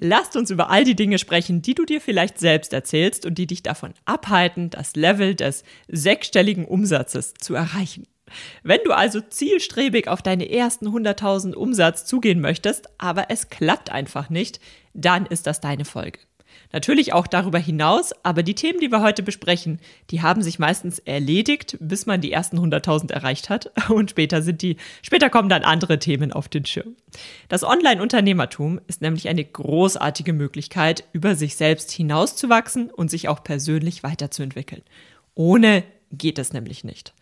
Lasst uns über all die Dinge sprechen, die du dir vielleicht selbst erzählst und die dich davon abhalten, das Level des sechsstelligen Umsatzes zu erreichen. Wenn du also zielstrebig auf deine ersten 100.000 Umsatz zugehen möchtest, aber es klappt einfach nicht, dann ist das deine Folge. Natürlich auch darüber hinaus, aber die Themen, die wir heute besprechen, die haben sich meistens erledigt, bis man die ersten 100.000 erreicht hat und später sind die, später kommen dann andere Themen auf den Schirm. Das Online-Unternehmertum ist nämlich eine großartige Möglichkeit, über sich selbst hinauszuwachsen und sich auch persönlich weiterzuentwickeln. Ohne geht es nämlich nicht.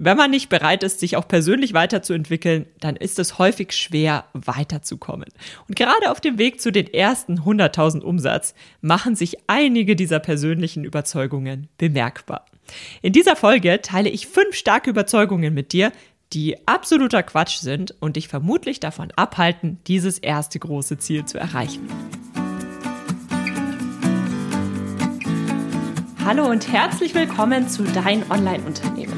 Wenn man nicht bereit ist, sich auch persönlich weiterzuentwickeln, dann ist es häufig schwer, weiterzukommen. Und gerade auf dem Weg zu den ersten 100.000 Umsatz machen sich einige dieser persönlichen Überzeugungen bemerkbar. In dieser Folge teile ich fünf starke Überzeugungen mit dir, die absoluter Quatsch sind und dich vermutlich davon abhalten, dieses erste große Ziel zu erreichen. Hallo und herzlich willkommen zu Dein Online-Unternehmen.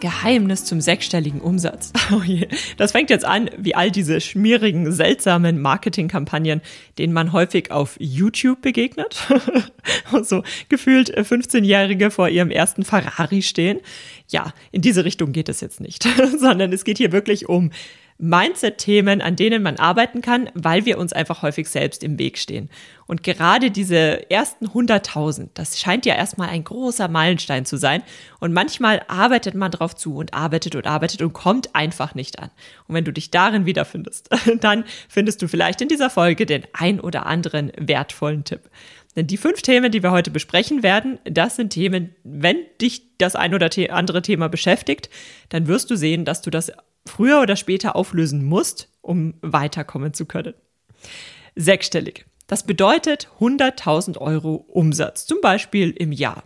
Geheimnis zum sechsstelligen Umsatz. Oh das fängt jetzt an wie all diese schmierigen, seltsamen Marketingkampagnen, denen man häufig auf YouTube begegnet. so gefühlt 15-Jährige vor ihrem ersten Ferrari stehen. Ja, in diese Richtung geht es jetzt nicht, sondern es geht hier wirklich um Mindset-Themen, an denen man arbeiten kann, weil wir uns einfach häufig selbst im Weg stehen. Und gerade diese ersten 100.000, das scheint ja erstmal ein großer Meilenstein zu sein. Und manchmal arbeitet man drauf zu und arbeitet und arbeitet und kommt einfach nicht an. Und wenn du dich darin wiederfindest, dann findest du vielleicht in dieser Folge den ein oder anderen wertvollen Tipp. Denn die fünf Themen, die wir heute besprechen werden, das sind Themen, wenn dich das ein oder andere Thema beschäftigt, dann wirst du sehen, dass du das früher oder später auflösen musst, um weiterkommen zu können. Sechsstellig. Das bedeutet 100.000 Euro Umsatz, zum Beispiel im Jahr.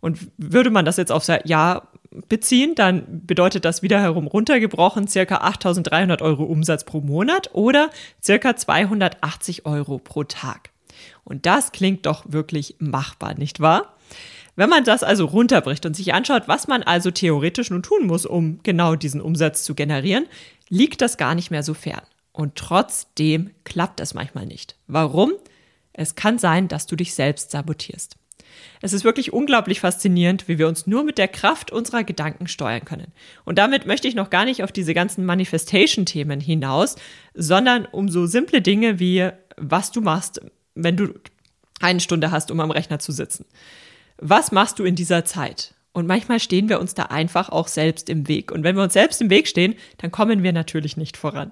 Und würde man das jetzt aufs Jahr beziehen, dann bedeutet das wiederherum runtergebrochen circa 8.300 Euro Umsatz pro Monat oder circa 280 Euro pro Tag. Und das klingt doch wirklich machbar, nicht wahr? Wenn man das also runterbricht und sich anschaut, was man also theoretisch nun tun muss, um genau diesen Umsatz zu generieren, liegt das gar nicht mehr so fern. Und trotzdem klappt es manchmal nicht. Warum? Es kann sein, dass du dich selbst sabotierst. Es ist wirklich unglaublich faszinierend, wie wir uns nur mit der Kraft unserer Gedanken steuern können. Und damit möchte ich noch gar nicht auf diese ganzen Manifestation-Themen hinaus, sondern um so simple Dinge wie, was du machst, wenn du eine Stunde hast, um am Rechner zu sitzen was machst du in dieser Zeit? Und manchmal stehen wir uns da einfach auch selbst im Weg. Und wenn wir uns selbst im Weg stehen, dann kommen wir natürlich nicht voran.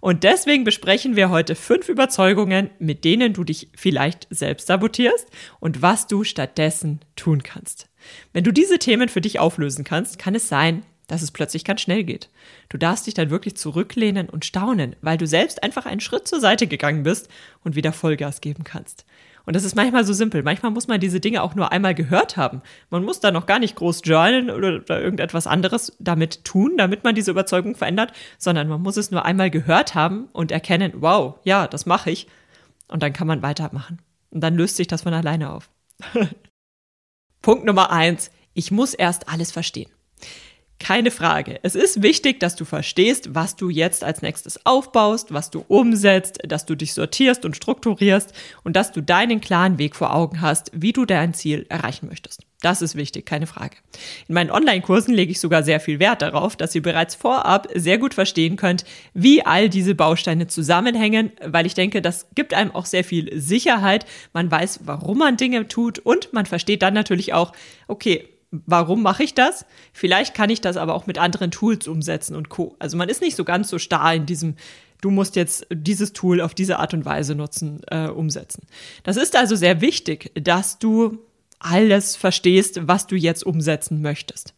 Und deswegen besprechen wir heute fünf Überzeugungen, mit denen du dich vielleicht selbst sabotierst und was du stattdessen tun kannst. Wenn du diese Themen für dich auflösen kannst, kann es sein, dass es plötzlich ganz schnell geht. Du darfst dich dann wirklich zurücklehnen und staunen, weil du selbst einfach einen Schritt zur Seite gegangen bist und wieder Vollgas geben kannst. Und das ist manchmal so simpel. Manchmal muss man diese Dinge auch nur einmal gehört haben. Man muss da noch gar nicht groß journalen oder, oder irgendetwas anderes damit tun, damit man diese Überzeugung verändert, sondern man muss es nur einmal gehört haben und erkennen, wow, ja, das mache ich. Und dann kann man weitermachen. Und dann löst sich das von alleine auf. Punkt Nummer eins. Ich muss erst alles verstehen. Keine Frage. Es ist wichtig, dass du verstehst, was du jetzt als nächstes aufbaust, was du umsetzt, dass du dich sortierst und strukturierst und dass du deinen klaren Weg vor Augen hast, wie du dein Ziel erreichen möchtest. Das ist wichtig, keine Frage. In meinen Online-Kursen lege ich sogar sehr viel Wert darauf, dass ihr bereits vorab sehr gut verstehen könnt, wie all diese Bausteine zusammenhängen, weil ich denke, das gibt einem auch sehr viel Sicherheit. Man weiß, warum man Dinge tut und man versteht dann natürlich auch, okay, warum mache ich das? Vielleicht kann ich das aber auch mit anderen Tools umsetzen und Co. Also man ist nicht so ganz so starr in diesem, du musst jetzt dieses Tool auf diese Art und Weise nutzen, äh, umsetzen. Das ist also sehr wichtig, dass du alles verstehst, was du jetzt umsetzen möchtest.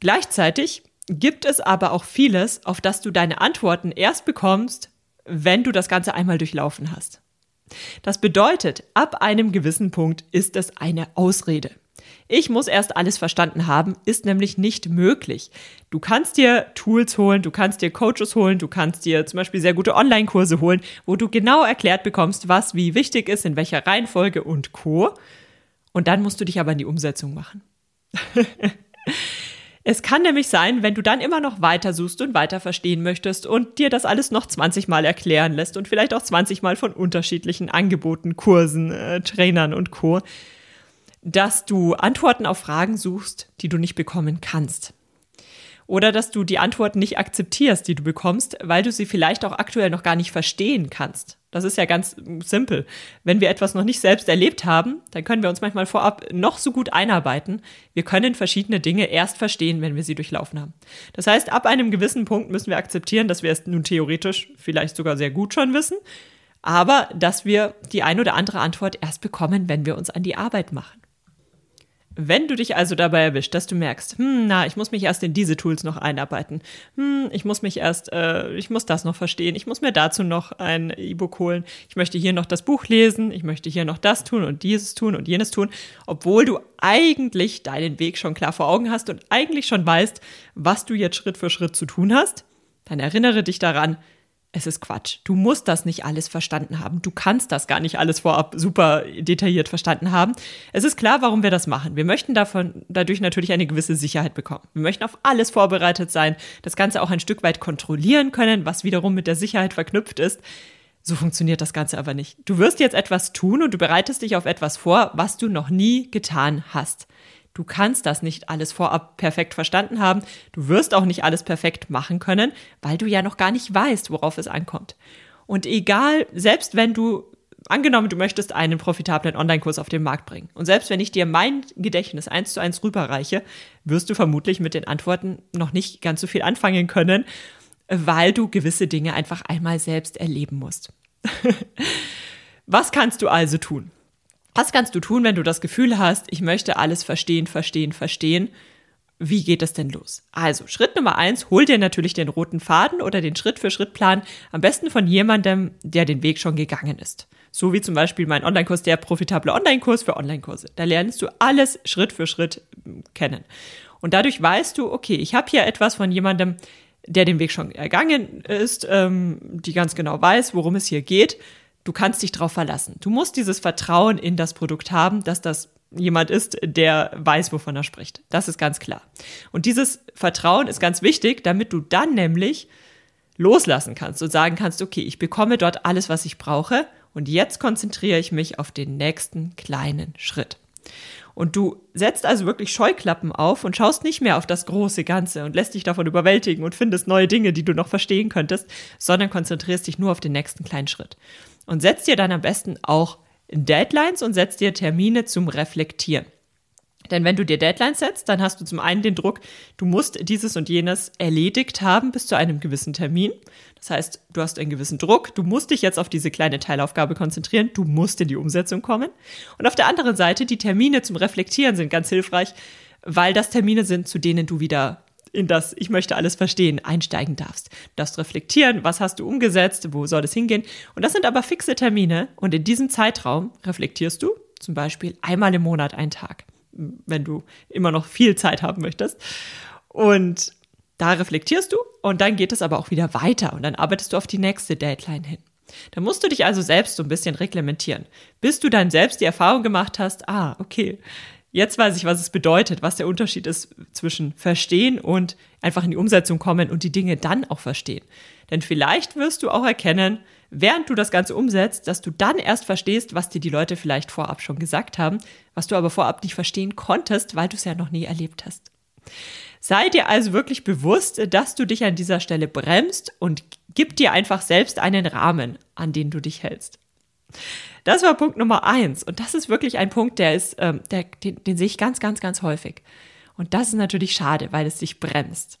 Gleichzeitig gibt es aber auch vieles, auf das du deine Antworten erst bekommst, wenn du das Ganze einmal durchlaufen hast. Das bedeutet, ab einem gewissen Punkt ist es eine Ausrede. Ich muss erst alles verstanden haben, ist nämlich nicht möglich. Du kannst dir Tools holen, du kannst dir Coaches holen, du kannst dir zum Beispiel sehr gute Online-Kurse holen, wo du genau erklärt bekommst, was wie wichtig ist, in welcher Reihenfolge und Co. Und dann musst du dich aber in die Umsetzung machen. Es kann nämlich sein, wenn du dann immer noch weiter suchst und weiter verstehen möchtest und dir das alles noch 20 Mal erklären lässt und vielleicht auch 20 Mal von unterschiedlichen Angeboten, Kursen, äh, Trainern und Co., dass du Antworten auf Fragen suchst, die du nicht bekommen kannst. Oder dass du die Antworten nicht akzeptierst, die du bekommst, weil du sie vielleicht auch aktuell noch gar nicht verstehen kannst. Das ist ja ganz simpel. Wenn wir etwas noch nicht selbst erlebt haben, dann können wir uns manchmal vorab noch so gut einarbeiten. Wir können verschiedene Dinge erst verstehen, wenn wir sie durchlaufen haben. Das heißt, ab einem gewissen Punkt müssen wir akzeptieren, dass wir es nun theoretisch vielleicht sogar sehr gut schon wissen, aber dass wir die ein oder andere Antwort erst bekommen, wenn wir uns an die Arbeit machen. Wenn du dich also dabei erwischt, dass du merkst, hm, na, ich muss mich erst in diese Tools noch einarbeiten, hm, ich muss mich erst, äh, ich muss das noch verstehen, ich muss mir dazu noch ein E-Book holen, ich möchte hier noch das Buch lesen, ich möchte hier noch das tun und dieses tun und jenes tun, obwohl du eigentlich deinen Weg schon klar vor Augen hast und eigentlich schon weißt, was du jetzt Schritt für Schritt zu tun hast, dann erinnere dich daran, es ist Quatsch. Du musst das nicht alles verstanden haben. Du kannst das gar nicht alles vorab super detailliert verstanden haben. Es ist klar, warum wir das machen. Wir möchten davon, dadurch natürlich eine gewisse Sicherheit bekommen. Wir möchten auf alles vorbereitet sein, das Ganze auch ein Stück weit kontrollieren können, was wiederum mit der Sicherheit verknüpft ist. So funktioniert das Ganze aber nicht. Du wirst jetzt etwas tun und du bereitest dich auf etwas vor, was du noch nie getan hast. Du kannst das nicht alles vorab perfekt verstanden haben. Du wirst auch nicht alles perfekt machen können, weil du ja noch gar nicht weißt, worauf es ankommt. Und egal, selbst wenn du angenommen, du möchtest einen profitablen Online-Kurs auf den Markt bringen. Und selbst wenn ich dir mein Gedächtnis eins zu eins rüberreiche, wirst du vermutlich mit den Antworten noch nicht ganz so viel anfangen können, weil du gewisse Dinge einfach einmal selbst erleben musst. Was kannst du also tun? Was kannst du tun, wenn du das Gefühl hast, ich möchte alles verstehen, verstehen, verstehen? Wie geht das denn los? Also, Schritt Nummer eins, hol dir natürlich den roten Faden oder den Schritt-für-Schritt-Plan, am besten von jemandem, der den Weg schon gegangen ist. So wie zum Beispiel mein Online-Kurs, der profitable Online-Kurs für Online-Kurse. Da lernst du alles Schritt für Schritt kennen. Und dadurch weißt du, okay, ich habe hier etwas von jemandem, der den Weg schon ergangen ist, ähm, die ganz genau weiß, worum es hier geht Du kannst dich darauf verlassen. Du musst dieses Vertrauen in das Produkt haben, dass das jemand ist, der weiß, wovon er spricht. Das ist ganz klar. Und dieses Vertrauen ist ganz wichtig, damit du dann nämlich loslassen kannst und sagen kannst, okay, ich bekomme dort alles, was ich brauche und jetzt konzentriere ich mich auf den nächsten kleinen Schritt. Und du setzt also wirklich Scheuklappen auf und schaust nicht mehr auf das große Ganze und lässt dich davon überwältigen und findest neue Dinge, die du noch verstehen könntest, sondern konzentrierst dich nur auf den nächsten kleinen Schritt. Und setzt dir dann am besten auch Deadlines und setzt dir Termine zum Reflektieren. Denn wenn du dir Deadlines setzt, dann hast du zum einen den Druck, du musst dieses und jenes erledigt haben bis zu einem gewissen Termin. Das heißt, du hast einen gewissen Druck, du musst dich jetzt auf diese kleine Teilaufgabe konzentrieren, du musst in die Umsetzung kommen. Und auf der anderen Seite, die Termine zum Reflektieren sind ganz hilfreich, weil das Termine sind, zu denen du wieder in das Ich möchte alles verstehen einsteigen darfst. Darfst reflektieren, was hast du umgesetzt, wo soll es hingehen. Und das sind aber fixe Termine und in diesem Zeitraum reflektierst du zum Beispiel einmal im Monat einen Tag, wenn du immer noch viel Zeit haben möchtest. Und da reflektierst du und dann geht es aber auch wieder weiter und dann arbeitest du auf die nächste Deadline hin. Da musst du dich also selbst so ein bisschen reglementieren, bis du dann selbst die Erfahrung gemacht hast, ah, okay, Jetzt weiß ich, was es bedeutet, was der Unterschied ist zwischen verstehen und einfach in die Umsetzung kommen und die Dinge dann auch verstehen. Denn vielleicht wirst du auch erkennen, während du das Ganze umsetzt, dass du dann erst verstehst, was dir die Leute vielleicht vorab schon gesagt haben, was du aber vorab nicht verstehen konntest, weil du es ja noch nie erlebt hast. Sei dir also wirklich bewusst, dass du dich an dieser Stelle bremst und gib dir einfach selbst einen Rahmen, an den du dich hältst. Das war Punkt Nummer eins. Und das ist wirklich ein Punkt, der ist, ähm, der, den, den sehe ich ganz, ganz, ganz häufig. Und das ist natürlich schade, weil es sich bremst.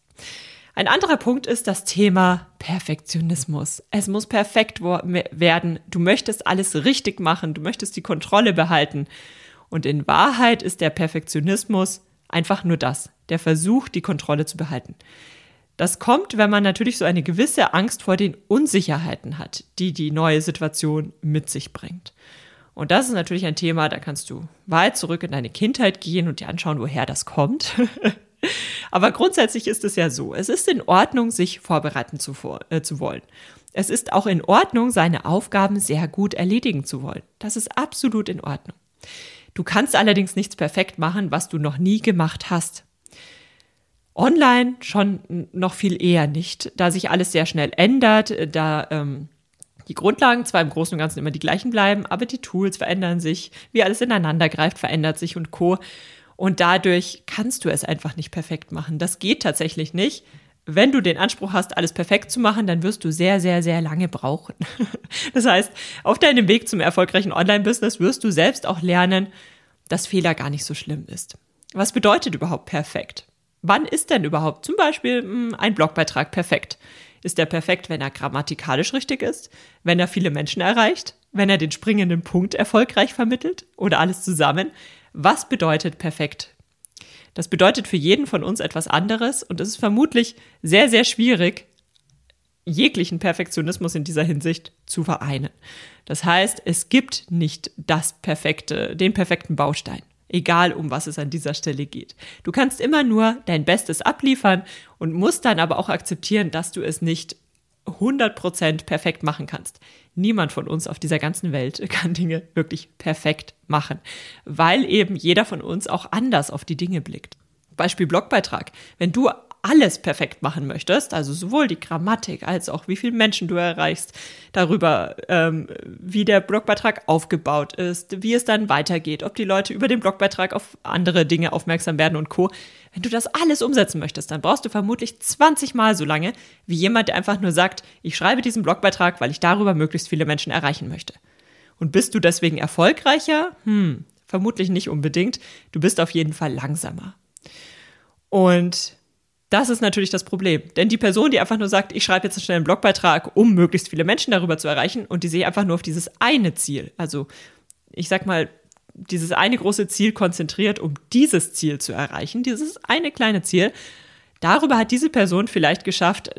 Ein anderer Punkt ist das Thema Perfektionismus. Es muss perfekt werden. Du möchtest alles richtig machen. Du möchtest die Kontrolle behalten. Und in Wahrheit ist der Perfektionismus Einfach nur das, der Versuch, die Kontrolle zu behalten. Das kommt, wenn man natürlich so eine gewisse Angst vor den Unsicherheiten hat, die die neue Situation mit sich bringt. Und das ist natürlich ein Thema, da kannst du weit zurück in deine Kindheit gehen und dir anschauen, woher das kommt. Aber grundsätzlich ist es ja so, es ist in Ordnung, sich vorbereiten zu, äh, zu wollen. Es ist auch in Ordnung, seine Aufgaben sehr gut erledigen zu wollen. Das ist absolut in Ordnung. Du kannst allerdings nichts perfekt machen, was du noch nie gemacht hast. Online schon noch viel eher nicht, da sich alles sehr schnell ändert, da ähm, die Grundlagen zwar im Großen und Ganzen immer die gleichen bleiben, aber die Tools verändern sich, wie alles ineinander greift, verändert sich und co. Und dadurch kannst du es einfach nicht perfekt machen. Das geht tatsächlich nicht. Wenn du den Anspruch hast, alles perfekt zu machen, dann wirst du sehr, sehr, sehr lange brauchen. Das heißt, auf deinem Weg zum erfolgreichen Online-Business wirst du selbst auch lernen, dass Fehler gar nicht so schlimm ist. Was bedeutet überhaupt perfekt? Wann ist denn überhaupt zum Beispiel hm, ein Blogbeitrag perfekt? Ist er perfekt, wenn er grammatikalisch richtig ist, wenn er viele Menschen erreicht, wenn er den springenden Punkt erfolgreich vermittelt oder alles zusammen? Was bedeutet perfekt? Das bedeutet für jeden von uns etwas anderes und es ist vermutlich sehr, sehr schwierig, jeglichen Perfektionismus in dieser Hinsicht zu vereinen. Das heißt, es gibt nicht das perfekte, den perfekten Baustein egal um was es an dieser Stelle geht. Du kannst immer nur dein Bestes abliefern und musst dann aber auch akzeptieren, dass du es nicht 100% perfekt machen kannst. Niemand von uns auf dieser ganzen Welt kann Dinge wirklich perfekt machen, weil eben jeder von uns auch anders auf die Dinge blickt. Beispiel Blogbeitrag. Wenn du alles perfekt machen möchtest, also sowohl die Grammatik als auch wie viele Menschen du erreichst, darüber, ähm, wie der Blogbeitrag aufgebaut ist, wie es dann weitergeht, ob die Leute über den Blogbeitrag auf andere Dinge aufmerksam werden und Co. Wenn du das alles umsetzen möchtest, dann brauchst du vermutlich 20 Mal so lange wie jemand, der einfach nur sagt, ich schreibe diesen Blogbeitrag, weil ich darüber möglichst viele Menschen erreichen möchte. Und bist du deswegen erfolgreicher? Hm, vermutlich nicht unbedingt. Du bist auf jeden Fall langsamer. Und das ist natürlich das Problem. Denn die Person, die einfach nur sagt, ich schreibe jetzt einen Blogbeitrag, um möglichst viele Menschen darüber zu erreichen, und die sehe einfach nur auf dieses eine Ziel, also ich sag mal, dieses eine große Ziel konzentriert, um dieses Ziel zu erreichen, dieses eine kleine Ziel, darüber hat diese Person vielleicht geschafft,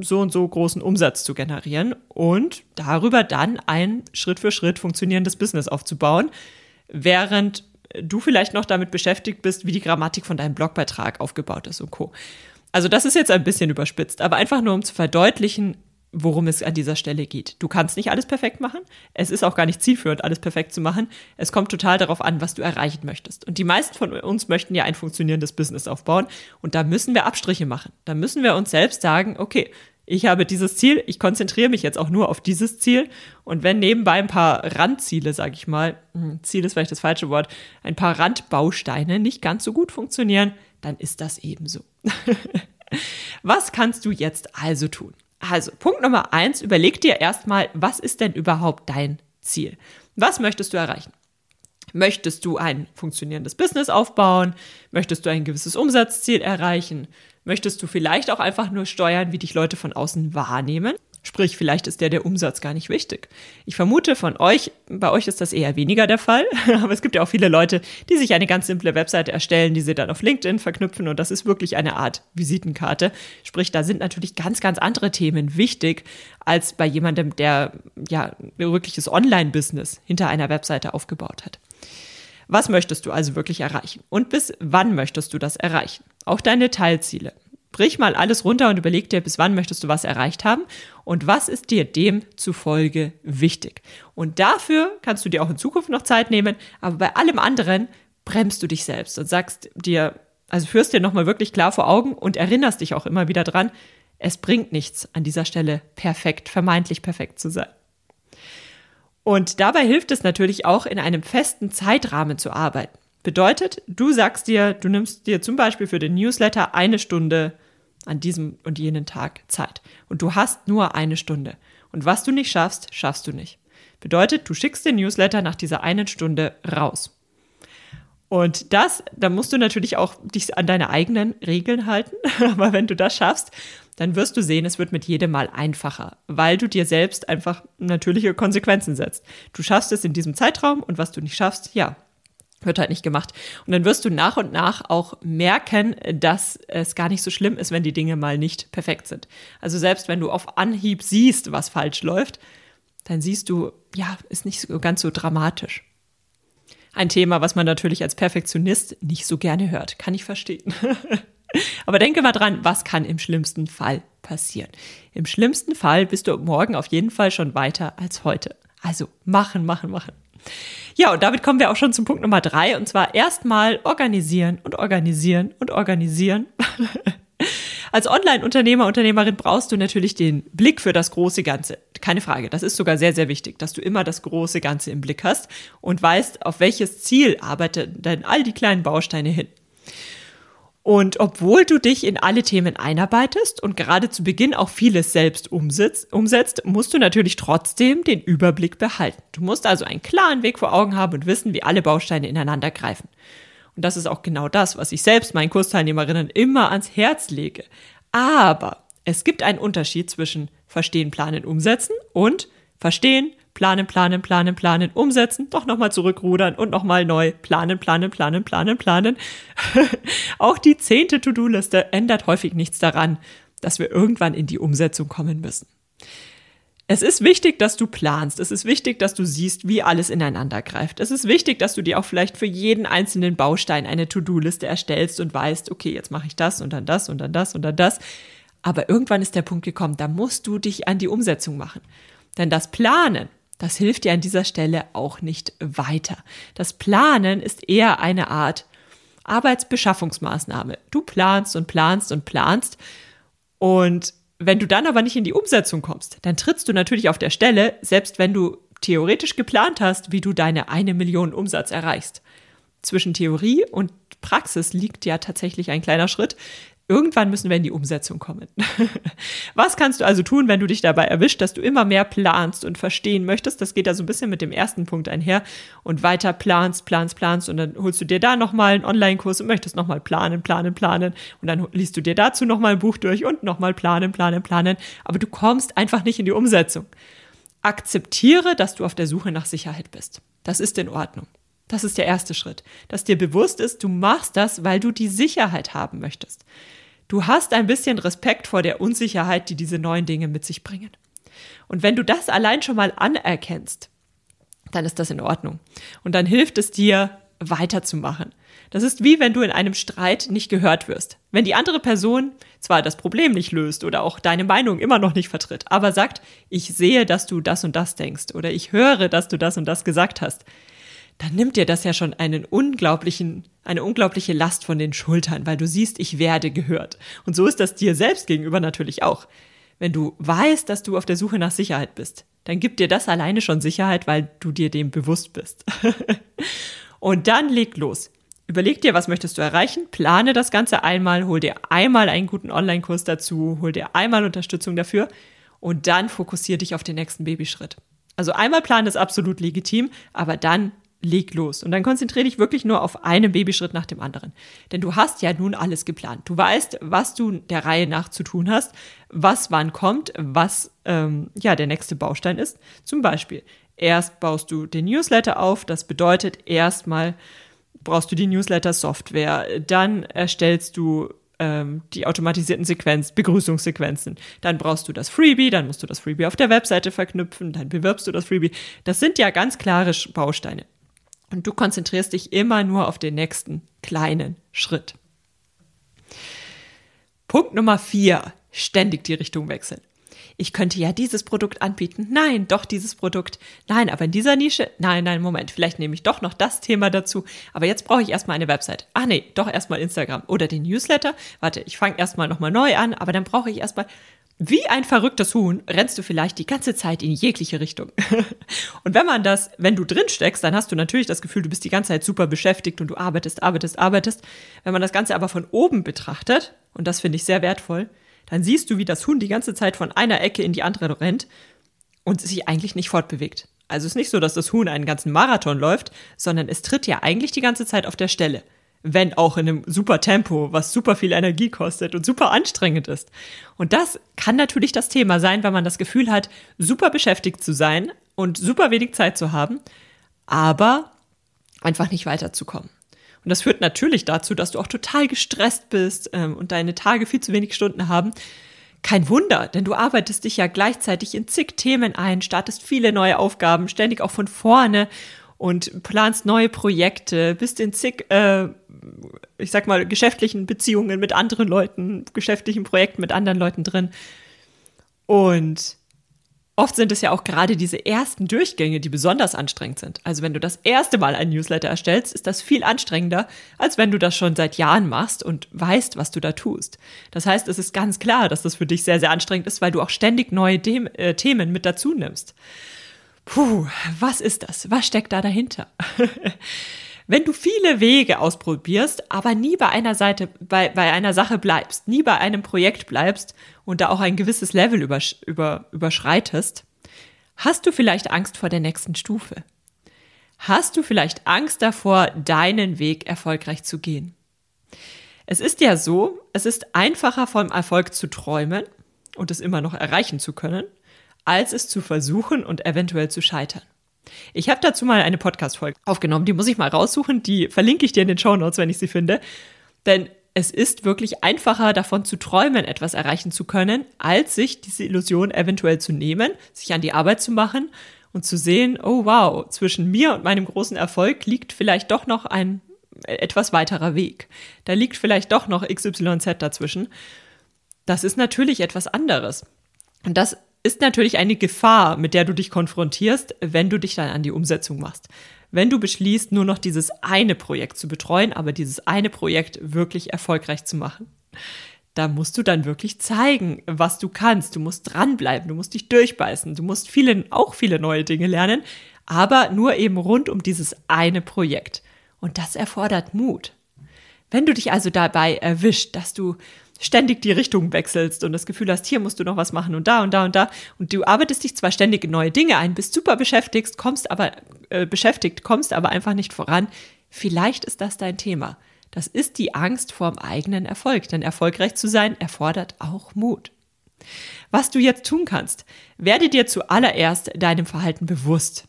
so und so großen Umsatz zu generieren und darüber dann ein Schritt für Schritt funktionierendes Business aufzubauen, während du vielleicht noch damit beschäftigt bist, wie die Grammatik von deinem Blogbeitrag aufgebaut ist und Co. Also das ist jetzt ein bisschen überspitzt, aber einfach nur um zu verdeutlichen, worum es an dieser Stelle geht. Du kannst nicht alles perfekt machen. Es ist auch gar nicht zielführend, alles perfekt zu machen. Es kommt total darauf an, was du erreichen möchtest. Und die meisten von uns möchten ja ein funktionierendes Business aufbauen. Und da müssen wir Abstriche machen. Da müssen wir uns selbst sagen, okay, ich habe dieses Ziel, ich konzentriere mich jetzt auch nur auf dieses Ziel. Und wenn nebenbei ein paar Randziele, sage ich mal, hm, Ziel ist vielleicht das falsche Wort, ein paar Randbausteine nicht ganz so gut funktionieren, dann ist das ebenso. was kannst du jetzt also tun? Also, Punkt Nummer eins, überleg dir erstmal, was ist denn überhaupt dein Ziel? Was möchtest du erreichen? Möchtest du ein funktionierendes Business aufbauen? Möchtest du ein gewisses Umsatzziel erreichen? Möchtest du vielleicht auch einfach nur steuern, wie dich Leute von außen wahrnehmen? Sprich, vielleicht ist der der Umsatz gar nicht wichtig. Ich vermute von euch, bei euch ist das eher weniger der Fall, aber es gibt ja auch viele Leute, die sich eine ganz simple Webseite erstellen, die sie dann auf LinkedIn verknüpfen und das ist wirklich eine Art Visitenkarte. Sprich, da sind natürlich ganz, ganz andere Themen wichtig als bei jemandem, der ja wirkliches Online-Business hinter einer Webseite aufgebaut hat. Was möchtest du also wirklich erreichen? Und bis wann möchtest du das erreichen? Auch deine Teilziele brich mal alles runter und überleg dir, bis wann möchtest du was erreicht haben und was ist dir demzufolge wichtig. Und dafür kannst du dir auch in Zukunft noch Zeit nehmen, aber bei allem anderen bremst du dich selbst und sagst dir, also führst dir nochmal wirklich klar vor Augen und erinnerst dich auch immer wieder dran, es bringt nichts, an dieser Stelle perfekt, vermeintlich perfekt zu sein. Und dabei hilft es natürlich auch, in einem festen Zeitrahmen zu arbeiten. Bedeutet, du sagst dir, du nimmst dir zum Beispiel für den Newsletter eine Stunde an diesem und jenen Tag Zeit. Und du hast nur eine Stunde. Und was du nicht schaffst, schaffst du nicht. Bedeutet, du schickst den Newsletter nach dieser einen Stunde raus. Und das, da musst du natürlich auch dich an deine eigenen Regeln halten. Aber wenn du das schaffst, dann wirst du sehen, es wird mit jedem Mal einfacher, weil du dir selbst einfach natürliche Konsequenzen setzt. Du schaffst es in diesem Zeitraum und was du nicht schaffst, ja, Wird halt nicht gemacht. Und dann wirst du nach und nach auch merken, dass es gar nicht so schlimm ist, wenn die Dinge mal nicht perfekt sind. Also selbst wenn du auf Anhieb siehst, was falsch läuft, dann siehst du, ja, ist nicht so ganz so dramatisch. Ein Thema, was man natürlich als Perfektionist nicht so gerne hört. Kann ich verstehen. Aber denke mal dran, was kann im schlimmsten Fall passieren? Im schlimmsten Fall bist du morgen auf jeden Fall schon weiter als heute. Also machen, machen, machen. Ja, und damit kommen wir auch schon zum Punkt Nummer drei, und zwar erstmal organisieren und organisieren und organisieren. Als Online-Unternehmer, Unternehmerin brauchst du natürlich den Blick für das große Ganze. Keine Frage. Das ist sogar sehr, sehr wichtig, dass du immer das große Ganze im Blick hast und weißt, auf welches Ziel arbeiten denn all die kleinen Bausteine hin. Und obwohl du dich in alle Themen einarbeitest und gerade zu Beginn auch vieles selbst umsetzt, musst du natürlich trotzdem den Überblick behalten. Du musst also einen klaren Weg vor Augen haben und wissen, wie alle Bausteine ineinander greifen. Und das ist auch genau das, was ich selbst meinen Kursteilnehmerinnen immer ans Herz lege. Aber es gibt einen Unterschied zwischen verstehen, planen, umsetzen und verstehen, planen, planen, planen, planen, umsetzen, doch nochmal zurückrudern und nochmal neu planen, planen, planen, planen, planen. Auch die zehnte To-Do-Liste ändert häufig nichts daran, dass wir irgendwann in die Umsetzung kommen müssen. Es ist wichtig, dass du planst. Es ist wichtig, dass du siehst, wie alles ineinander greift. Es ist wichtig, dass du dir auch vielleicht für jeden einzelnen Baustein eine To-Do-Liste erstellst und weißt, okay, jetzt mache ich das und dann das und dann das und dann das. Aber irgendwann ist der Punkt gekommen, da musst du dich an die Umsetzung machen. Denn das Planen, das hilft dir an dieser Stelle auch nicht weiter. Das Planen ist eher eine Art Arbeitsbeschaffungsmaßnahme. Du planst und planst und planst und wenn du dann aber nicht in die Umsetzung kommst, dann trittst du natürlich auf der Stelle, selbst wenn du theoretisch geplant hast, wie du deine eine Million Umsatz erreichst. Zwischen Theorie und Praxis liegt ja tatsächlich ein kleiner Schritt. Irgendwann müssen wir in die Umsetzung kommen. Was kannst du also tun, wenn du dich dabei erwischt, dass du immer mehr planst und verstehen möchtest? Das geht ja so ein bisschen mit dem ersten Punkt einher und weiter planst, planst, planst und dann holst du dir da nochmal einen Online-Kurs und möchtest nochmal planen, planen, planen und dann liest du dir dazu nochmal ein Buch durch und nochmal planen, planen, planen. Aber du kommst einfach nicht in die Umsetzung. Akzeptiere, dass du auf der Suche nach Sicherheit bist. Das ist in Ordnung. Das ist der erste Schritt, dass dir bewusst ist, du machst das, weil du die Sicherheit haben möchtest. Du hast ein bisschen Respekt vor der Unsicherheit, die diese neuen Dinge mit sich bringen. Und wenn du das allein schon mal anerkennst, dann ist das in Ordnung. Und dann hilft es dir, weiterzumachen. Das ist wie wenn du in einem Streit nicht gehört wirst. Wenn die andere Person zwar das Problem nicht löst oder auch deine Meinung immer noch nicht vertritt, aber sagt, ich sehe, dass du das und das denkst oder ich höre, dass du das und das gesagt hast, dann nimmt dir das ja schon einen unglaublichen, eine unglaubliche Last von den Schultern, weil du siehst, ich werde gehört. Und so ist das dir selbst gegenüber natürlich auch. Wenn du weißt, dass du auf der Suche nach Sicherheit bist, dann gibt dir das alleine schon Sicherheit, weil du dir dem bewusst bist. Und dann leg los. Überleg dir, was möchtest du erreichen, plane das Ganze einmal, hol dir einmal einen guten Online-Kurs dazu, hol dir einmal Unterstützung dafür und dann fokussier dich auf den nächsten Babyschritt. Also einmal planen ist absolut legitim, aber dann leg los. Und dann konzentriere dich wirklich nur auf einen Babyschritt nach dem anderen. Denn du hast ja nun alles geplant. Du weißt, was du der Reihe nach zu tun hast, was wann kommt, was ähm, ja der nächste Baustein ist. Zum Beispiel, erst baust du den Newsletter auf. Das bedeutet, erstmal brauchst du die Newsletter-Software. Dann erstellst du ähm, die automatisierten Sequenz, Begrüßungssequenzen. Dann brauchst du das Freebie, dann musst du das Freebie auf der Webseite verknüpfen, dann bewirbst du das Freebie. Das sind ja ganz klare Bausteine. Und du konzentrierst dich immer nur auf den nächsten kleinen Schritt. Punkt Nummer vier, ständig die Richtung wechseln. Ich könnte ja dieses Produkt anbieten. Nein, doch dieses Produkt. Nein, aber in dieser Nische. Nein, nein, Moment. Vielleicht nehme ich doch noch das Thema dazu. Aber jetzt brauche ich erstmal eine Website. Ach nee, doch erstmal Instagram oder den Newsletter. Warte, ich fange erstmal nochmal neu an, aber dann brauche ich erstmal wie ein verrücktes Huhn rennst du vielleicht die ganze Zeit in jegliche Richtung. und wenn man das, wenn du drin steckst, dann hast du natürlich das Gefühl, du bist die ganze Zeit super beschäftigt und du arbeitest, arbeitest, arbeitest. Wenn man das Ganze aber von oben betrachtet, und das finde ich sehr wertvoll, dann siehst du, wie das Huhn die ganze Zeit von einer Ecke in die andere rennt und sich eigentlich nicht fortbewegt. Also es ist nicht so, dass das Huhn einen ganzen Marathon läuft, sondern es tritt ja eigentlich die ganze Zeit auf der Stelle wenn auch in einem super Tempo, was super viel Energie kostet und super anstrengend ist. Und das kann natürlich das Thema sein, wenn man das Gefühl hat, super beschäftigt zu sein und super wenig Zeit zu haben, aber einfach nicht weiterzukommen. Und das führt natürlich dazu, dass du auch total gestresst bist ähm, und deine Tage viel zu wenig Stunden haben. Kein Wunder, denn du arbeitest dich ja gleichzeitig in zig Themen ein, startest viele neue Aufgaben, ständig auch von vorne und planst neue Projekte, bist in zig, äh, ich sag mal, geschäftlichen Beziehungen mit anderen Leuten, geschäftlichen Projekten mit anderen Leuten drin. Und Oft sind es ja auch gerade diese ersten Durchgänge, die besonders anstrengend sind. Also wenn du das erste Mal ein Newsletter erstellst, ist das viel anstrengender, als wenn du das schon seit Jahren machst und weißt, was du da tust. Das heißt, es ist ganz klar, dass das für dich sehr, sehr anstrengend ist, weil du auch ständig neue Dem äh, Themen mit dazu nimmst. Puh, was ist das? Was steckt da dahinter? Wenn du viele Wege ausprobierst, aber nie bei einer Seite, bei, bei einer Sache bleibst, nie bei einem Projekt bleibst und da auch ein gewisses Level übersch über, überschreitest, hast du vielleicht Angst vor der nächsten Stufe? Hast du vielleicht Angst davor, deinen Weg erfolgreich zu gehen? Es ist ja so, es ist einfacher vom Erfolg zu träumen und es immer noch erreichen zu können, als es zu versuchen und eventuell zu scheitern. Ich habe dazu mal eine Podcast-Folge aufgenommen, die muss ich mal raussuchen, die verlinke ich dir in den Show Notes, wenn ich sie finde. Denn es ist wirklich einfacher, davon zu träumen, etwas erreichen zu können, als sich diese Illusion eventuell zu nehmen, sich an die Arbeit zu machen und zu sehen, oh wow, zwischen mir und meinem großen Erfolg liegt vielleicht doch noch ein etwas weiterer Weg. Da liegt vielleicht doch noch XYZ dazwischen. Das ist natürlich etwas anderes. Und das ist natürlich eine Gefahr, mit der du dich konfrontierst, wenn du dich dann an die Umsetzung machst. Wenn du beschließt, nur noch dieses eine Projekt zu betreuen, aber dieses eine Projekt wirklich erfolgreich zu machen. Da musst du dann wirklich zeigen, was du kannst. Du musst dranbleiben, du musst dich durchbeißen, du musst viele, auch viele neue Dinge lernen, aber nur eben rund um dieses eine Projekt. Und das erfordert Mut. Wenn du dich also dabei erwischt, dass du ständig die Richtung wechselst und das Gefühl hast, hier musst du noch was machen und da und da und da und du arbeitest dich zwar ständig in neue Dinge ein, bist super beschäftigt, kommst aber äh, beschäftigt, kommst aber einfach nicht voran, vielleicht ist das dein Thema. Das ist die Angst vorm eigenen Erfolg, denn erfolgreich zu sein erfordert auch Mut. Was du jetzt tun kannst, werde dir zuallererst deinem Verhalten bewusst.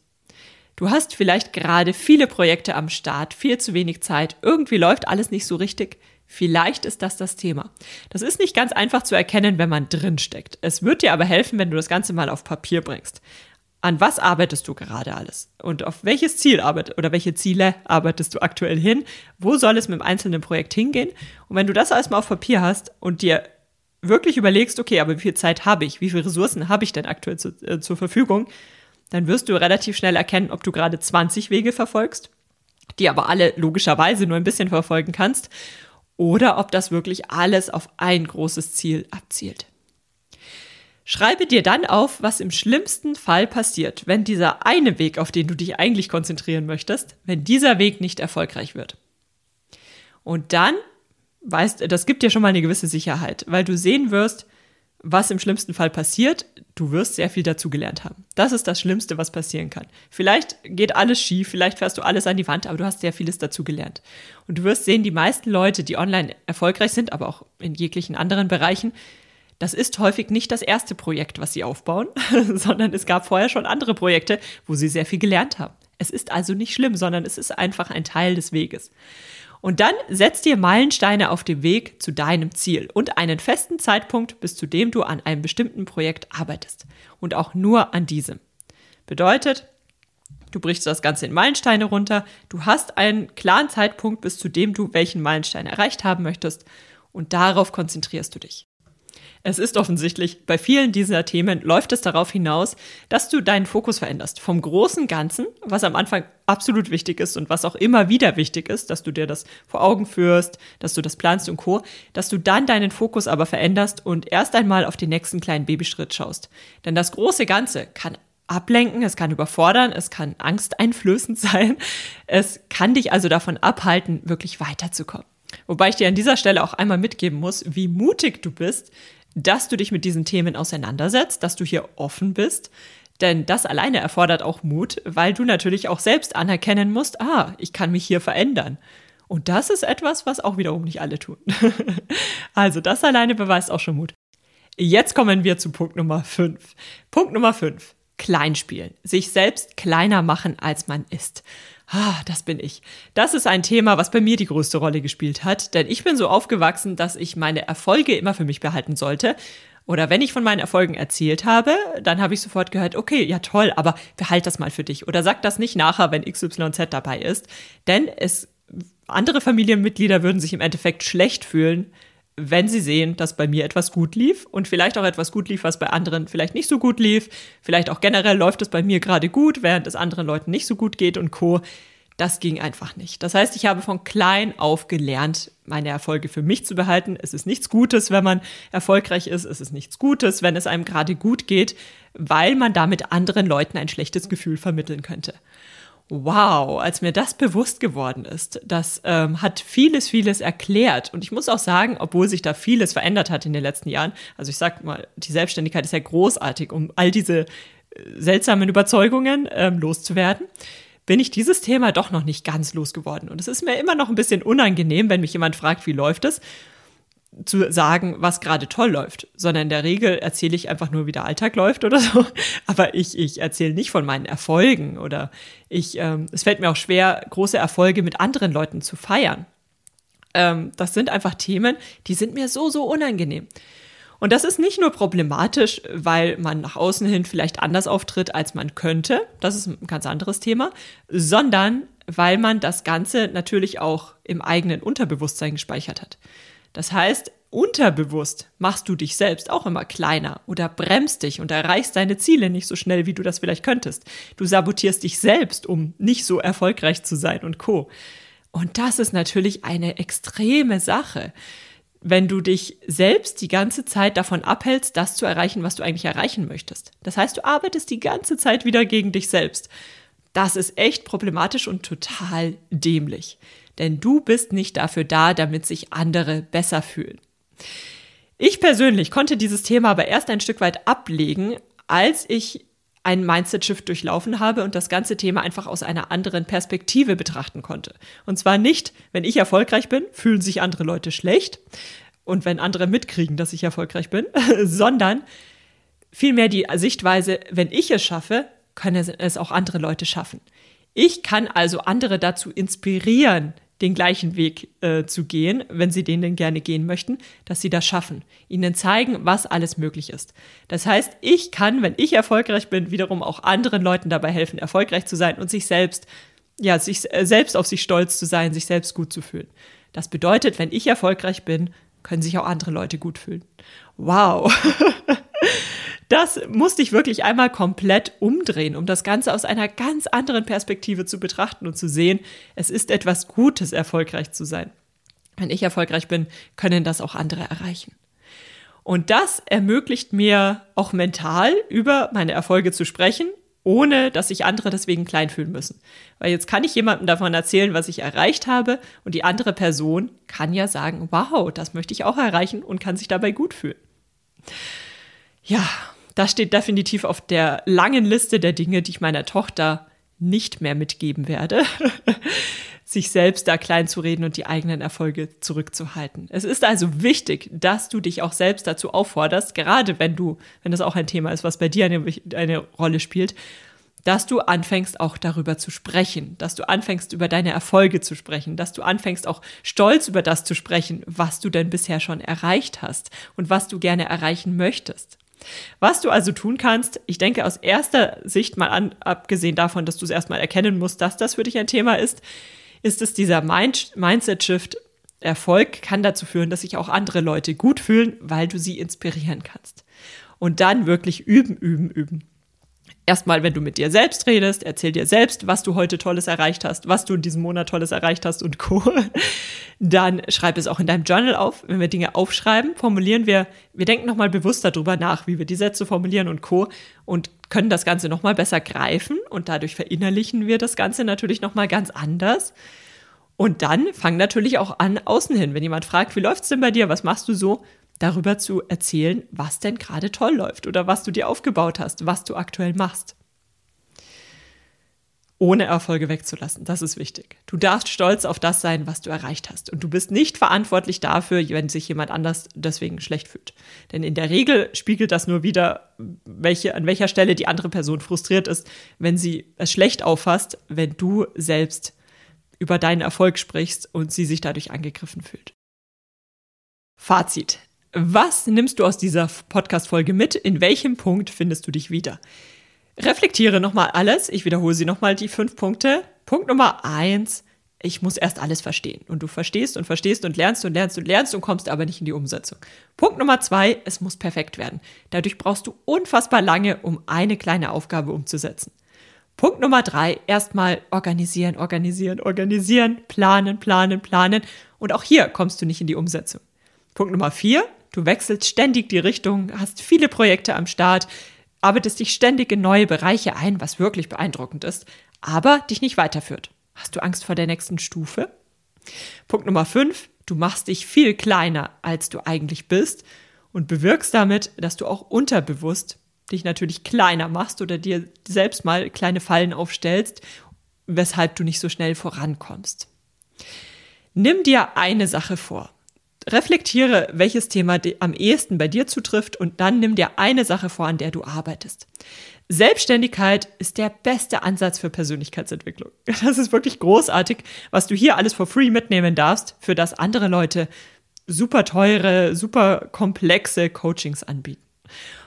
Du hast vielleicht gerade viele Projekte am Start, viel zu wenig Zeit, irgendwie läuft alles nicht so richtig. Vielleicht ist das das Thema. Das ist nicht ganz einfach zu erkennen, wenn man drin steckt. Es wird dir aber helfen, wenn du das Ganze mal auf Papier bringst. An was arbeitest du gerade alles? Und auf welches Ziel arbeitet oder welche Ziele arbeitest du aktuell hin? Wo soll es mit dem einzelnen Projekt hingehen? Und wenn du das alles mal auf Papier hast und dir wirklich überlegst, okay, aber wie viel Zeit habe ich? Wie viele Ressourcen habe ich denn aktuell zu, äh, zur Verfügung? Dann wirst du relativ schnell erkennen, ob du gerade 20 Wege verfolgst, die aber alle logischerweise nur ein bisschen verfolgen kannst oder ob das wirklich alles auf ein großes Ziel abzielt. Schreibe dir dann auf, was im schlimmsten Fall passiert, wenn dieser eine Weg, auf den du dich eigentlich konzentrieren möchtest, wenn dieser Weg nicht erfolgreich wird. Und dann, weißt, das gibt dir schon mal eine gewisse Sicherheit, weil du sehen wirst, was im schlimmsten Fall passiert, du wirst sehr viel dazugelernt haben. Das ist das Schlimmste, was passieren kann. Vielleicht geht alles schief, vielleicht fährst du alles an die Wand, aber du hast sehr vieles dazugelernt. Und du wirst sehen, die meisten Leute, die online erfolgreich sind, aber auch in jeglichen anderen Bereichen, das ist häufig nicht das erste Projekt, was sie aufbauen, sondern es gab vorher schon andere Projekte, wo sie sehr viel gelernt haben. Es ist also nicht schlimm, sondern es ist einfach ein Teil des Weges. Und dann setz dir Meilensteine auf dem Weg zu deinem Ziel und einen festen Zeitpunkt, bis zu dem du an einem bestimmten Projekt arbeitest. Und auch nur an diesem. Bedeutet, du brichst das Ganze in Meilensteine runter, du hast einen klaren Zeitpunkt, bis zu dem du welchen Meilenstein erreicht haben möchtest und darauf konzentrierst du dich. Es ist offensichtlich, bei vielen dieser Themen läuft es darauf hinaus, dass du deinen Fokus veränderst. Vom großen Ganzen, was am Anfang absolut wichtig ist und was auch immer wieder wichtig ist, dass du dir das vor Augen führst, dass du das planst und co., dass du dann deinen Fokus aber veränderst und erst einmal auf den nächsten kleinen Babyschritt schaust. Denn das große Ganze kann ablenken, es kann überfordern, es kann angsteinflößend sein. Es kann dich also davon abhalten, wirklich weiterzukommen. Wobei ich dir an dieser Stelle auch einmal mitgeben muss, wie mutig du bist, dass du dich mit diesen Themen auseinandersetzt, dass du hier offen bist. Denn das alleine erfordert auch Mut, weil du natürlich auch selbst anerkennen musst, ah, ich kann mich hier verändern. Und das ist etwas, was auch wiederum nicht alle tun. also das alleine beweist auch schon Mut. Jetzt kommen wir zu Punkt Nummer 5. Punkt Nummer 5. klein spielen, sich selbst kleiner machen, als man ist. Ah, das bin ich. Das ist ein Thema, was bei mir die größte Rolle gespielt hat, denn ich bin so aufgewachsen, dass ich meine Erfolge immer für mich behalten sollte. Oder wenn ich von meinen Erfolgen erzählt habe, dann habe ich sofort gehört, okay, ja toll, aber behalt das mal für dich. Oder sag das nicht nachher, wenn XYZ dabei ist. Denn es, andere Familienmitglieder würden sich im Endeffekt schlecht fühlen, wenn sie sehen, dass bei mir etwas gut lief und vielleicht auch etwas gut lief, was bei anderen vielleicht nicht so gut lief, vielleicht auch generell läuft es bei mir gerade gut, während es anderen Leuten nicht so gut geht und co. Das ging einfach nicht. Das heißt, ich habe von klein auf gelernt, meine Erfolge für mich zu behalten. Es ist nichts Gutes, wenn man erfolgreich ist. Es ist nichts Gutes, wenn es einem gerade gut geht, weil man damit anderen Leuten ein schlechtes Gefühl vermitteln könnte wow, als mir das bewusst geworden ist, das ähm, hat vieles, vieles erklärt. Und ich muss auch sagen, obwohl sich da vieles verändert hat in den letzten Jahren, also ich sag mal, die Selbstständigkeit ist ja großartig, um all diese äh, seltsamen Überzeugungen ähm, loszuwerden, bin ich dieses Thema doch noch nicht ganz losgeworden. Und es ist mir immer noch ein bisschen unangenehm, wenn mich jemand fragt, wie läuft es zu sagen, was gerade toll läuft, sondern in der Regel erzähle ich einfach nur, wie der Alltag läuft oder so. Aber ich, ich erzähle nicht von meinen Erfolgen oder ich, ähm, es fällt mir auch schwer, große Erfolge mit anderen Leuten zu feiern. Ähm, das sind einfach Themen, die sind mir so, so unangenehm. Und das ist nicht nur problematisch, weil man nach außen hin vielleicht anders auftritt, als man könnte. Das ist ein ganz anderes Thema, sondern weil man das Ganze natürlich auch im eigenen Unterbewusstsein gespeichert hat. Das heißt, unterbewusst machst du dich selbst auch immer kleiner oder bremst dich und erreichst deine Ziele nicht so schnell, wie du das vielleicht könntest. Du sabotierst dich selbst, um nicht so erfolgreich zu sein und co. Und das ist natürlich eine extreme Sache, wenn du dich selbst die ganze Zeit davon abhältst, das zu erreichen, was du eigentlich erreichen möchtest. Das heißt, du arbeitest die ganze Zeit wieder gegen dich selbst. Das ist echt problematisch und total dämlich denn du bist nicht dafür da, damit sich andere besser fühlen. Ich persönlich konnte dieses Thema aber erst ein Stück weit ablegen, als ich einen Mindset-Shift durchlaufen habe und das ganze Thema einfach aus einer anderen Perspektive betrachten konnte. Und zwar nicht, wenn ich erfolgreich bin, fühlen sich andere Leute schlecht und wenn andere mitkriegen, dass ich erfolgreich bin, sondern vielmehr die Sichtweise, wenn ich es schaffe, können es auch andere Leute schaffen. Ich kann also andere dazu inspirieren, den gleichen Weg äh, zu gehen, wenn sie den denn gerne gehen möchten, dass sie das schaffen, ihnen zeigen, was alles möglich ist. Das heißt, ich kann, wenn ich erfolgreich bin, wiederum auch anderen Leuten dabei helfen, erfolgreich zu sein und sich selbst, ja, sich äh, selbst auf sich stolz zu sein, sich selbst gut zu fühlen. Das bedeutet, wenn ich erfolgreich bin, können sich auch andere Leute gut fühlen. Wow. Das musste ich wirklich einmal komplett umdrehen, um das Ganze aus einer ganz anderen Perspektive zu betrachten und zu sehen, es ist etwas Gutes, erfolgreich zu sein. Wenn ich erfolgreich bin, können das auch andere erreichen. Und das ermöglicht mir auch mental über meine Erfolge zu sprechen, ohne dass sich andere deswegen klein fühlen müssen. Weil jetzt kann ich jemandem davon erzählen, was ich erreicht habe und die andere Person kann ja sagen, wow, das möchte ich auch erreichen und kann sich dabei gut fühlen. Ja, das steht definitiv auf der langen Liste der Dinge, die ich meiner Tochter nicht mehr mitgeben werde. Sich selbst da klein zu reden und die eigenen Erfolge zurückzuhalten. Es ist also wichtig, dass du dich auch selbst dazu aufforderst, gerade wenn du, wenn das auch ein Thema ist, was bei dir eine, eine Rolle spielt, dass du anfängst auch darüber zu sprechen, dass du anfängst über deine Erfolge zu sprechen, dass du anfängst auch stolz über das zu sprechen, was du denn bisher schon erreicht hast und was du gerne erreichen möchtest. Was du also tun kannst, ich denke aus erster Sicht mal an, abgesehen davon, dass du es erstmal erkennen musst, dass das für dich ein Thema ist, ist es dieser Mind Mindset-Shift. Erfolg kann dazu führen, dass sich auch andere Leute gut fühlen, weil du sie inspirieren kannst. Und dann wirklich üben, üben, üben erstmal, wenn du mit dir selbst redest, erzähl dir selbst, was du heute Tolles erreicht hast, was du in diesem Monat Tolles erreicht hast und Co. Dann schreib es auch in deinem Journal auf. Wenn wir Dinge aufschreiben, formulieren wir, wir denken nochmal bewusst darüber nach, wie wir die Sätze formulieren und Co. und können das Ganze nochmal besser greifen und dadurch verinnerlichen wir das Ganze natürlich nochmal ganz anders. Und dann fang natürlich auch an, außen hin. Wenn jemand fragt, wie läuft's denn bei dir? Was machst du so? darüber zu erzählen, was denn gerade toll läuft oder was du dir aufgebaut hast, was du aktuell machst. Ohne Erfolge wegzulassen. Das ist wichtig. Du darfst stolz auf das sein, was du erreicht hast. Und du bist nicht verantwortlich dafür, wenn sich jemand anders deswegen schlecht fühlt. Denn in der Regel spiegelt das nur wieder, welche, an welcher Stelle die andere Person frustriert ist, wenn sie es schlecht auffasst, wenn du selbst über deinen Erfolg sprichst und sie sich dadurch angegriffen fühlt. Fazit. Was nimmst du aus dieser Podcast-Folge mit? In welchem Punkt findest du dich wieder? Reflektiere nochmal alles. Ich wiederhole sie nochmal, die fünf Punkte. Punkt Nummer eins. Ich muss erst alles verstehen. Und du verstehst und verstehst und lernst und lernst und lernst und kommst aber nicht in die Umsetzung. Punkt Nummer zwei. Es muss perfekt werden. Dadurch brauchst du unfassbar lange, um eine kleine Aufgabe umzusetzen. Punkt Nummer drei. Erstmal organisieren, organisieren, organisieren, planen, planen, planen. Und auch hier kommst du nicht in die Umsetzung. Punkt Nummer vier. Du wechselst ständig die Richtung, hast viele Projekte am Start, arbeitest dich ständig in neue Bereiche ein, was wirklich beeindruckend ist, aber dich nicht weiterführt. Hast du Angst vor der nächsten Stufe? Punkt Nummer 5. Du machst dich viel kleiner, als du eigentlich bist und bewirkst damit, dass du auch unterbewusst dich natürlich kleiner machst oder dir selbst mal kleine Fallen aufstellst, weshalb du nicht so schnell vorankommst. Nimm dir eine Sache vor reflektiere, welches Thema am ehesten bei dir zutrifft und dann nimm dir eine Sache vor, an der du arbeitest. Selbstständigkeit ist der beste Ansatz für Persönlichkeitsentwicklung. Das ist wirklich großartig, was du hier alles for free mitnehmen darfst, für das andere Leute super teure, super komplexe Coachings anbieten.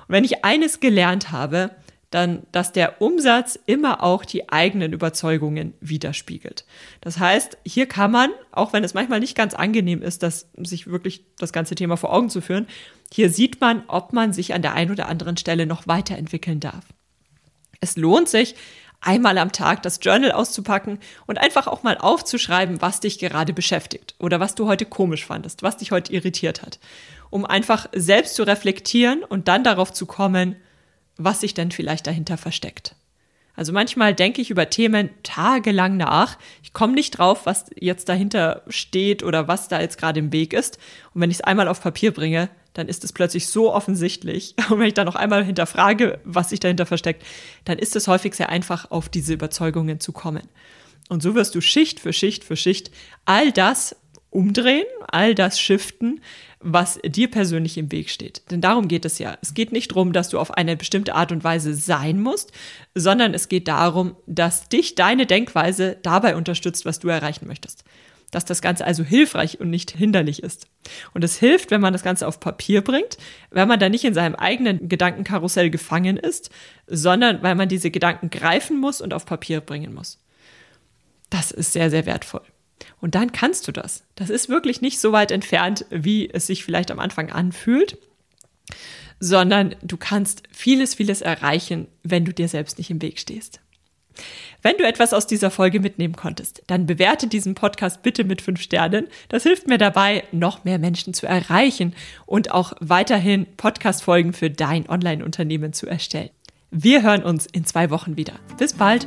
Und wenn ich eines gelernt habe, dann, dass der Umsatz immer auch die eigenen Überzeugungen widerspiegelt. Das heißt, hier kann man, auch wenn es manchmal nicht ganz angenehm ist, dass sich wirklich das ganze Thema vor Augen zu führen, hier sieht man, ob man sich an der einen oder anderen Stelle noch weiterentwickeln darf. Es lohnt sich, einmal am Tag das Journal auszupacken und einfach auch mal aufzuschreiben, was dich gerade beschäftigt oder was du heute komisch fandest, was dich heute irritiert hat, um einfach selbst zu reflektieren und dann darauf zu kommen, was sich denn vielleicht dahinter versteckt. Also manchmal denke ich über Themen tagelang nach. Ich komme nicht drauf, was jetzt dahinter steht oder was da jetzt gerade im Weg ist. Und wenn ich es einmal auf Papier bringe, dann ist es plötzlich so offensichtlich. Und wenn ich dann noch einmal hinterfrage, was sich dahinter versteckt, dann ist es häufig sehr einfach, auf diese Überzeugungen zu kommen. Und so wirst du Schicht für Schicht für Schicht all das umdrehen, all das shiften, was dir persönlich im Weg steht. Denn darum geht es ja. Es geht nicht darum, dass du auf eine bestimmte Art und Weise sein musst, sondern es geht darum, dass dich deine Denkweise dabei unterstützt, was du erreichen möchtest. Dass das Ganze also hilfreich und nicht hinderlich ist. Und es hilft, wenn man das Ganze auf Papier bringt, wenn man da nicht in seinem eigenen Gedankenkarussell gefangen ist, sondern weil man diese Gedanken greifen muss und auf Papier bringen muss. Das ist sehr, sehr wertvoll. Und dann kannst du das. Das ist wirklich nicht so weit entfernt, wie es sich vielleicht am Anfang anfühlt, sondern du kannst vieles, vieles erreichen, wenn du dir selbst nicht im Weg stehst. Wenn du etwas aus dieser Folge mitnehmen konntest, dann bewerte diesen Podcast bitte mit fünf Sternen. Das hilft mir dabei, noch mehr Menschen zu erreichen und auch weiterhin Podcast-Folgen für dein Online-Unternehmen zu erstellen. Wir hören uns in zwei Wochen wieder. Bis bald!